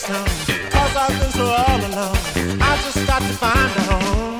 Cause I've been so all alone. I just got to find a home.